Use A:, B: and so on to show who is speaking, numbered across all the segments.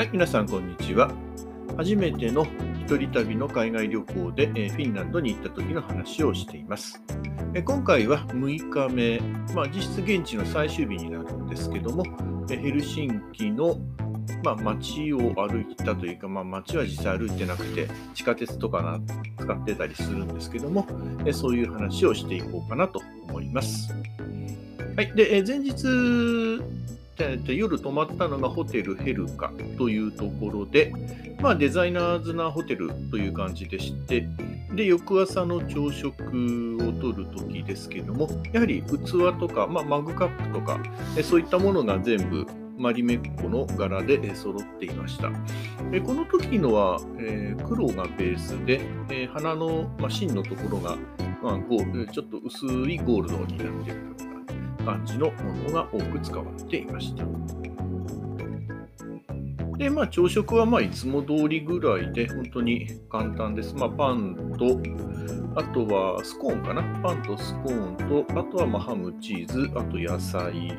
A: はい、皆さん、こんにちは。初めての一人旅の海外旅行で、えフィンランドに行った時の話をしています。え今回は6日目、まあ、実質現地の最終日になるんですけども、えヘルシンキの、まあ、街を歩いたというか、まあ、街は実際歩いてなくて、地下鉄とかな使ってたりするんですけども、えそういう話をしていこうかなと思います。はい、で、え前日、えーと夜泊まったのがホテルヘルカというところで、まあ、デザイナーズなホテルという感じでして、で、翌朝の朝食をとるときですけども、やはり器とか、まあ、マグカップとか、そういったものが全部マリメッコの柄で揃っていました。えこの時のは、えー黒がベースで、えー花の、まあ、芯のところが、まあ、ちょっと薄いゴールドになっている感じのものが多く使われていました。で、まあ、朝食はまあいつも通りぐらいで、本当に簡単です。まあ、パンと、あとはスコーンかな。パンとスコーンと、あとはまあハム、チーズ、あと野菜、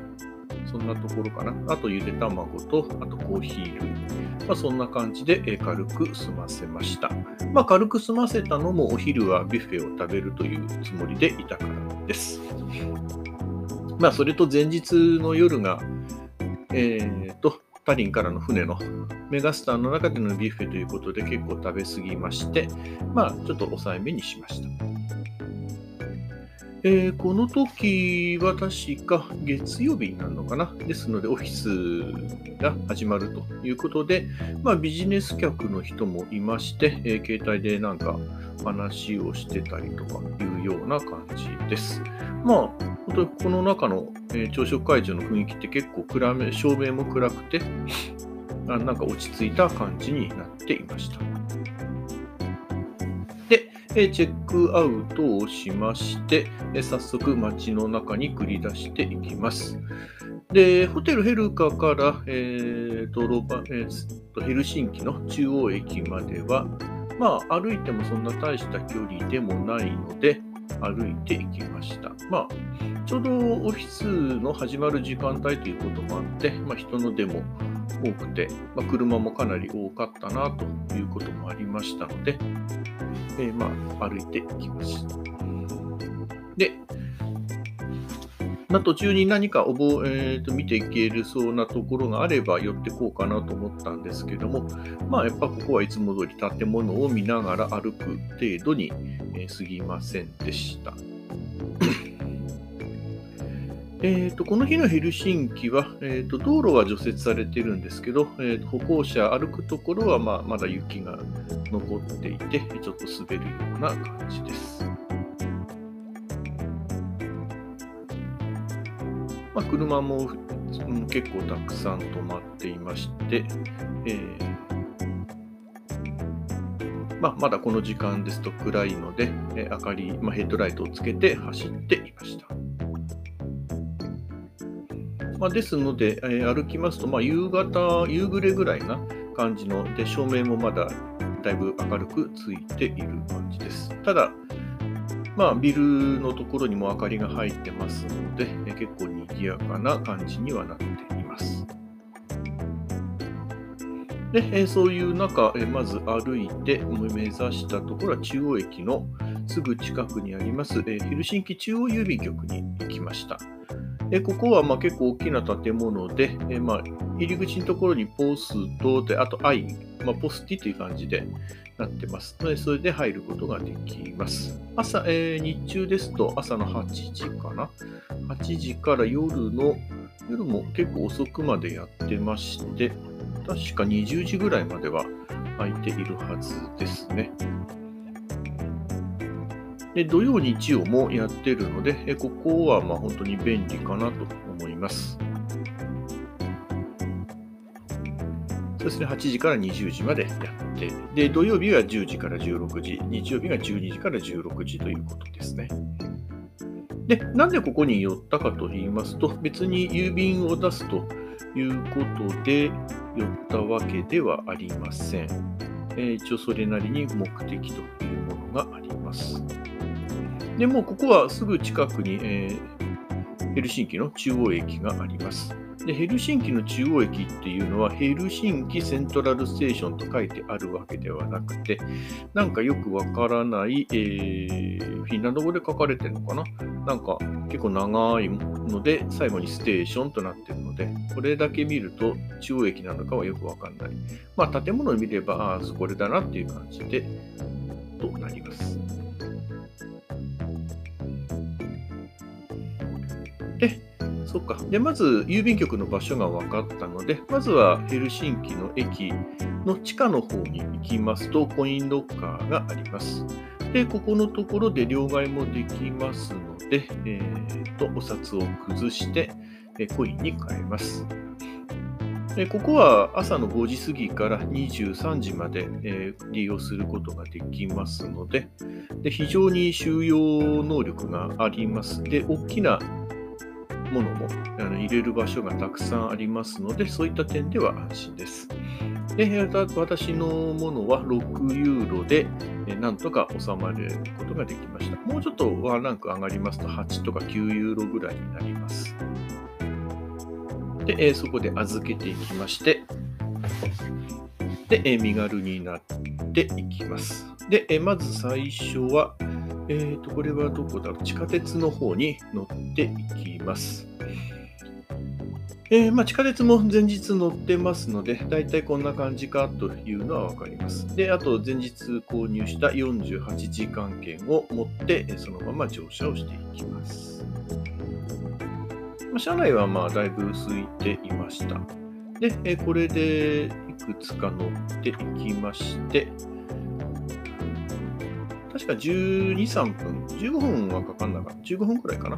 A: そんなところかな。あとゆで卵と、あとコーヒー類。まあ、そんな感じでえ軽く済ませました。まあ、軽く済ませたのもお昼はビュッフェを食べるというつもりでいたからです。まあ、それと前日の夜が、えー、と、タリンからの船のメガスターの中でのビュッフェということで結構食べ過ぎまして、まあ、ちょっと抑えめにしました。えーこの時は確か月曜日になるのかな？ですので、オフィスが始まるということで、まあ、ビジネス客の人もいまして、えー携帯でなんか話をしてたりとかいうような感じです。まあ、本当にこの中の、えー朝食会場の雰囲気って結構暗め、照明も暗くて、あなんか落ち着いた感じになっていました。で、えーチェックアウトをしまして、えー早速街の中に繰り出していきます。で、ホテルヘルカから、えーとロバえーとヘルシンキの中央駅までは、まあ、歩いてもそんな大した距離でもないので、歩いていきました。まあ、ちょうどオフィスの始まる時間帯ということもあって、まあ、人の出も多くて、まあ、車もかなり多かったなということもありましたので、えーまあ、歩いていきます。で、まあ、途中に何か覚え、えーと見ていけるそうなところがあれば寄ってこうかなと思ったんですけども、まあ、やっぱここはいつも通り建物を見ながら歩く程度に、えー過ぎませんでした。えーとこの日のヘルシンキは、えーと道路は除雪されてるんですけど、えーと歩行者歩くところは、まあ、まだ雪が残っていて、ちょっと滑るような感じです。まあ、車も結構たくさん止まっていまして、えーまあ、まだこの時間ですと暗いので、え明かり、まあ、ヘッドライトをつけて走っていました。ま、ですので、え歩きますと、ま、夕方、夕暮れぐらいな感じの、で照明もまだだいぶ明るくついている感じです。ただ、まあ、ビルのところにも明かりが入ってますので、え結構賑やかな感じにはなっています。で、えそういう中、えまず歩いて目指したところは中央駅のすぐ近くにあります、えヘルシンキ中央郵便局に行きました。えここはま結構大きな建物で、えまあ入り口のところにポストで、あとアイン、まあ、ポスティという感じでなってますので、それで入ることができます。朝、えー日中ですと朝の8時かな ?8 時から夜の、夜も結構遅くまでやってまして、確か20時ぐらいまでは空いているはずですね。で土曜、日曜もやってるので、えここはま本当に便利かなと思います。そうですね、8時から20時までやって、で、土曜日は10時から16時、日曜日が12時から16時ということですね。で、なんでここに寄ったかと言いますと、別に郵便を出すということで寄ったわけではありません。えー一応それなりに目的というものがあります。でもうここはすぐ近くに、えーヘルシンキの中央駅があります。でヘルシンキの中央駅っていうのはヘルシンキセントラルステーションと書いてあるわけではなくて、なんかよくわからない、えー、フィンランド語で書かれてるのかな？なんか結構長いので、最後にステーションとなってるので、これだけ見ると中央駅なのかはよくわかんない。まあ建物を見れば、ああ、これだなっていう感じで、となります。で、そっか。で、まず郵便局の場所が分かったので、まずはヘルシンキの駅の地下の方に行きますと、コインロッカーがあります。で、ここのところで両替もできますので、えー、と、お札を崩して、えコインに変えます。でここは朝の5時過ぎから23時まで、え、利用することができますのでで、非常に収容能力があります。で、大きなものもあの入れる場所がたくさんありますので、そういった点では安心です。で私のものは6ユーロで、なんとか収まることができました。もうちょっとワンランク上がりますと8とか9ユーロぐらいになります。で、そこで預けていきまして、で、身軽になっていきます。で、まず最初は、えーと、これはどこだ？ろう地下鉄の方に乗っていきます。えー、まあ、地下鉄も前日乗ってますので、だいたいこんな感じかというのはわかります。で、あと前日購入した48時間券を持って、そのまま乗車をしていきます。まあ、車内はまあだいぶ空いていました。で、えこれでいくつか乗っていきまして、確か12、3分、15分はかかんなかった、15分くらいかな、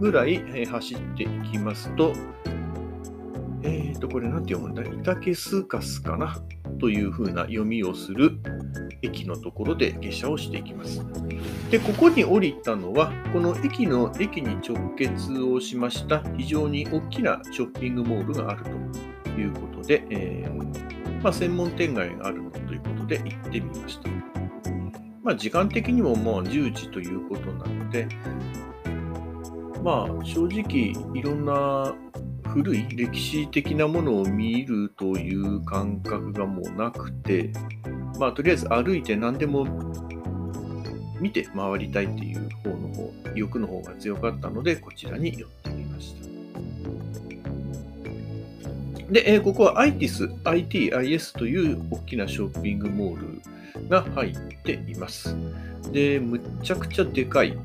A: ぐらい、え、走っていきますと、えっ、ー、と、これなんて読むんだイタケスカスかなというふうな読みをする駅のところで下車をしていきます。で、ここに降りたのは、この駅の駅に直結をしました非常に大きなショッピングモールがあるということで、えー、まあ、専門店街があるということで行ってみました。まあ、時間的にももう10時ということなので、まあ、正直いろんな古い歴史的なものを見るという感覚がもうなくて、まあ、とりあえず歩いて何でも見て回りたいっていう方の方、欲の方が強かったので、こちらに寄ってで、えー、ここは ITIS、ITIS という大きなショッピングモールが入っています。で、むちゃくちゃでかい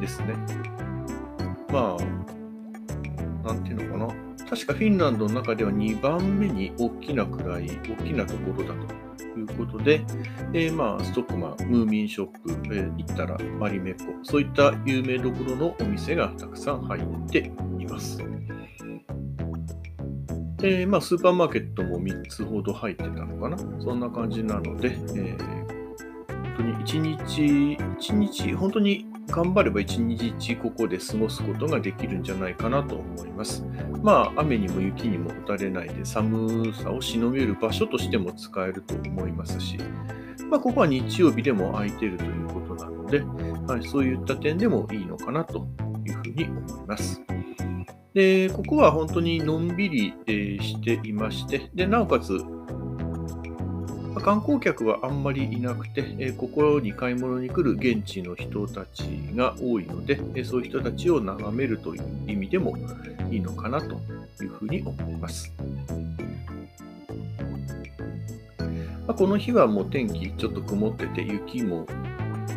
A: ですね。まあ、なんていうのかな。確かフィンランドの中では2番目に大きなくらい、大きなところだということで、えー、まあ、ストックマン、ムーミンショップ、えー、行ったらマリメッコ、そういった有名どころのお店がたくさん入っています。えー、まあ、スーパーマーケットも3つほど入ってたのかな。そんな感じなので、えー、本当に1日、1日、本当に頑張れば1日ここで過ごすことができるんじゃないかなと思います。まあ、雨にも雪にも打たれないで寒さをしのげる場所としても使えると思いますし、まあ、ここは日曜日でも空いているということなので、はい、そういった点でもいいのかなというふうに思います。で、ここは本当にのんびり、えー、していまして、で、なおかつ、観光客はあんまりいなくて、えー、ここに買い物に来る現地の人たちが多いので、えー、そういう人たちを眺めるという意味でもいいのかなというふうに思います。まあ、この日はもう天気ちょっと曇ってて、雪も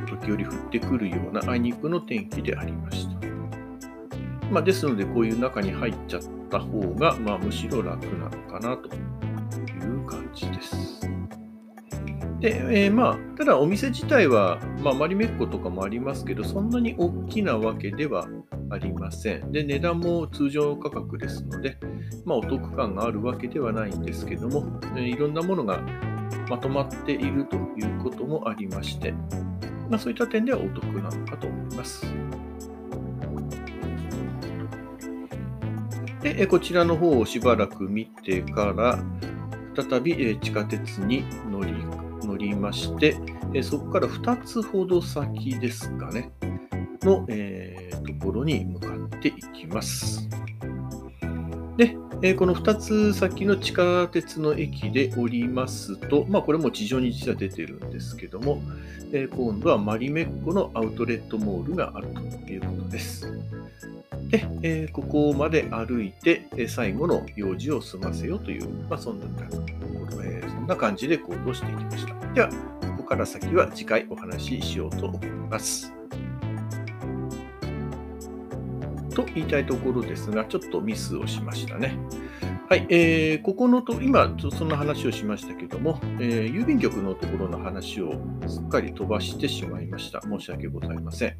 A: 時折降ってくるようなあいにくの天気でありました。まあ、ですので、こういう中に入っちゃった方が、まあ、むしろ楽なのかなという感じです。で、えー、まあ、ただお店自体は、まあ、マリメッコとかもありますけど、そんなに大きなわけではありません。で、値段も通常価格ですので、まあ、お得感があるわけではないんですけども、えー、いろんなものがまとまっているということもありまして、まあ、そういった点ではお得なのかと思います。で、こちらの方をしばらく見てから、再び地下鉄に乗り乗りまして、そこから2つほど先ですかね、の、えー、ところに向かっていきます。で、えこの2つ先の地下鉄の駅で降りますと、まあ、これも地上に実は出てるんですけども、え今度はマリメッコのアウトレットモールがあるということです。で、えここまで歩いて、え最後の用事を済ませようという、まあ、そんな、えそんな感じで行動していきました。では、ここから先は次回お話ししようと思います。と言いたいところですが、ちょっとミスをしましたね。はい、えー、ここのと、今、そんな話をしましたけども、えー、郵便局のところの話をすっかり飛ばしてしまいました。申し訳ございません。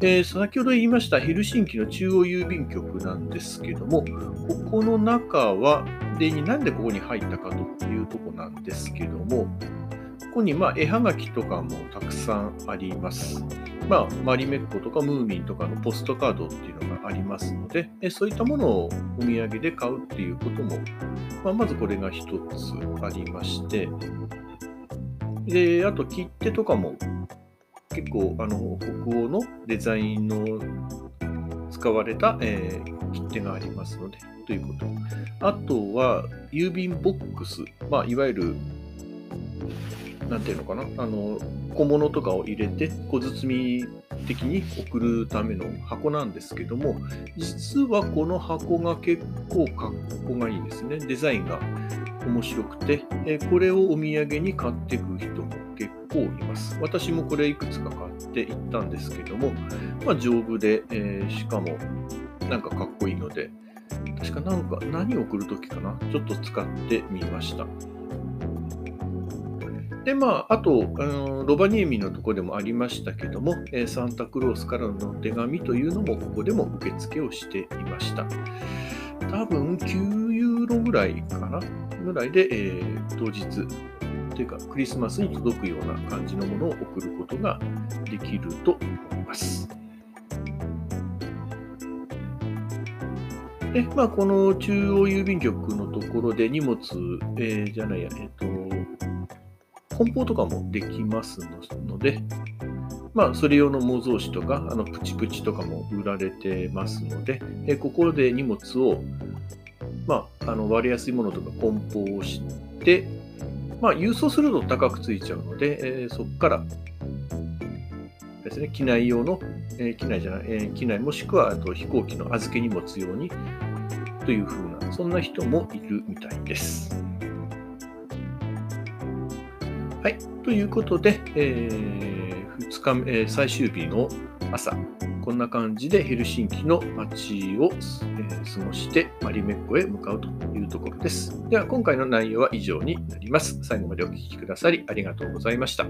A: えー、先ほど言いましたヘルシンキの中央郵便局なんですけども、ここの中は、で、なんでここに入ったかというとこなんですけども、ここにまあ絵はがきとかもたくさんあります。まあ、マリメッコとかムーミンとかのポストカードっていうのがありますので、そういったものをお土産で買うっていうことも、まあ、まずこれが一つありまして、で、あと切手とかも結構あの北欧のデザインの使われた、えー、切手がありますので、ということ。あとは郵便ボックス、まあ、いわゆるなんていうのかな、あの、小物とかを入れて、小包み的に送るための箱なんですけども、実はこの箱が結構かっこがいいですね。デザインが面白くて、えこれをお土産に買っていく人も結構います。私もこれいくつか買っていったんですけども、まあ、丈夫で、えー、しかもなんかかっこいいので、確かなんか何を送るときかな、ちょっと使ってみました。で、まあ、あと、あのロバニエミのところでもありましたけども、えサンタクロースからの手紙というのも、ここでも受付をしていました。多分9ユーロぐらいかなぐらいで、えー、当日、というかクリスマスに届くような感じのものを送ることができると思います。で、まあ、この中央郵便局のところで荷物、えー、じゃないや、えっ、ー、と、梱包とかもできますので、まあ、それ用の模造紙とか、あのプチプチとかも売られてますので、えここで荷物を、まあ、あの割れやすいものとか梱包をして、まあ、郵送すると高くついちゃうので、えー、そこからですね、機内用の、えー、機内じゃない、えー、機内もしくはあと飛行機の預け荷物用にというふうな、そんな人もいるみたいです。はい、ということで、えー、2日目、えー、最終日の朝、こんな感じでヘルシンキの街を、えー、過ごして、マリメッコへ向かうというところです。では、今回の内容は以上になります。最後までお聴きくださりありがとうございました。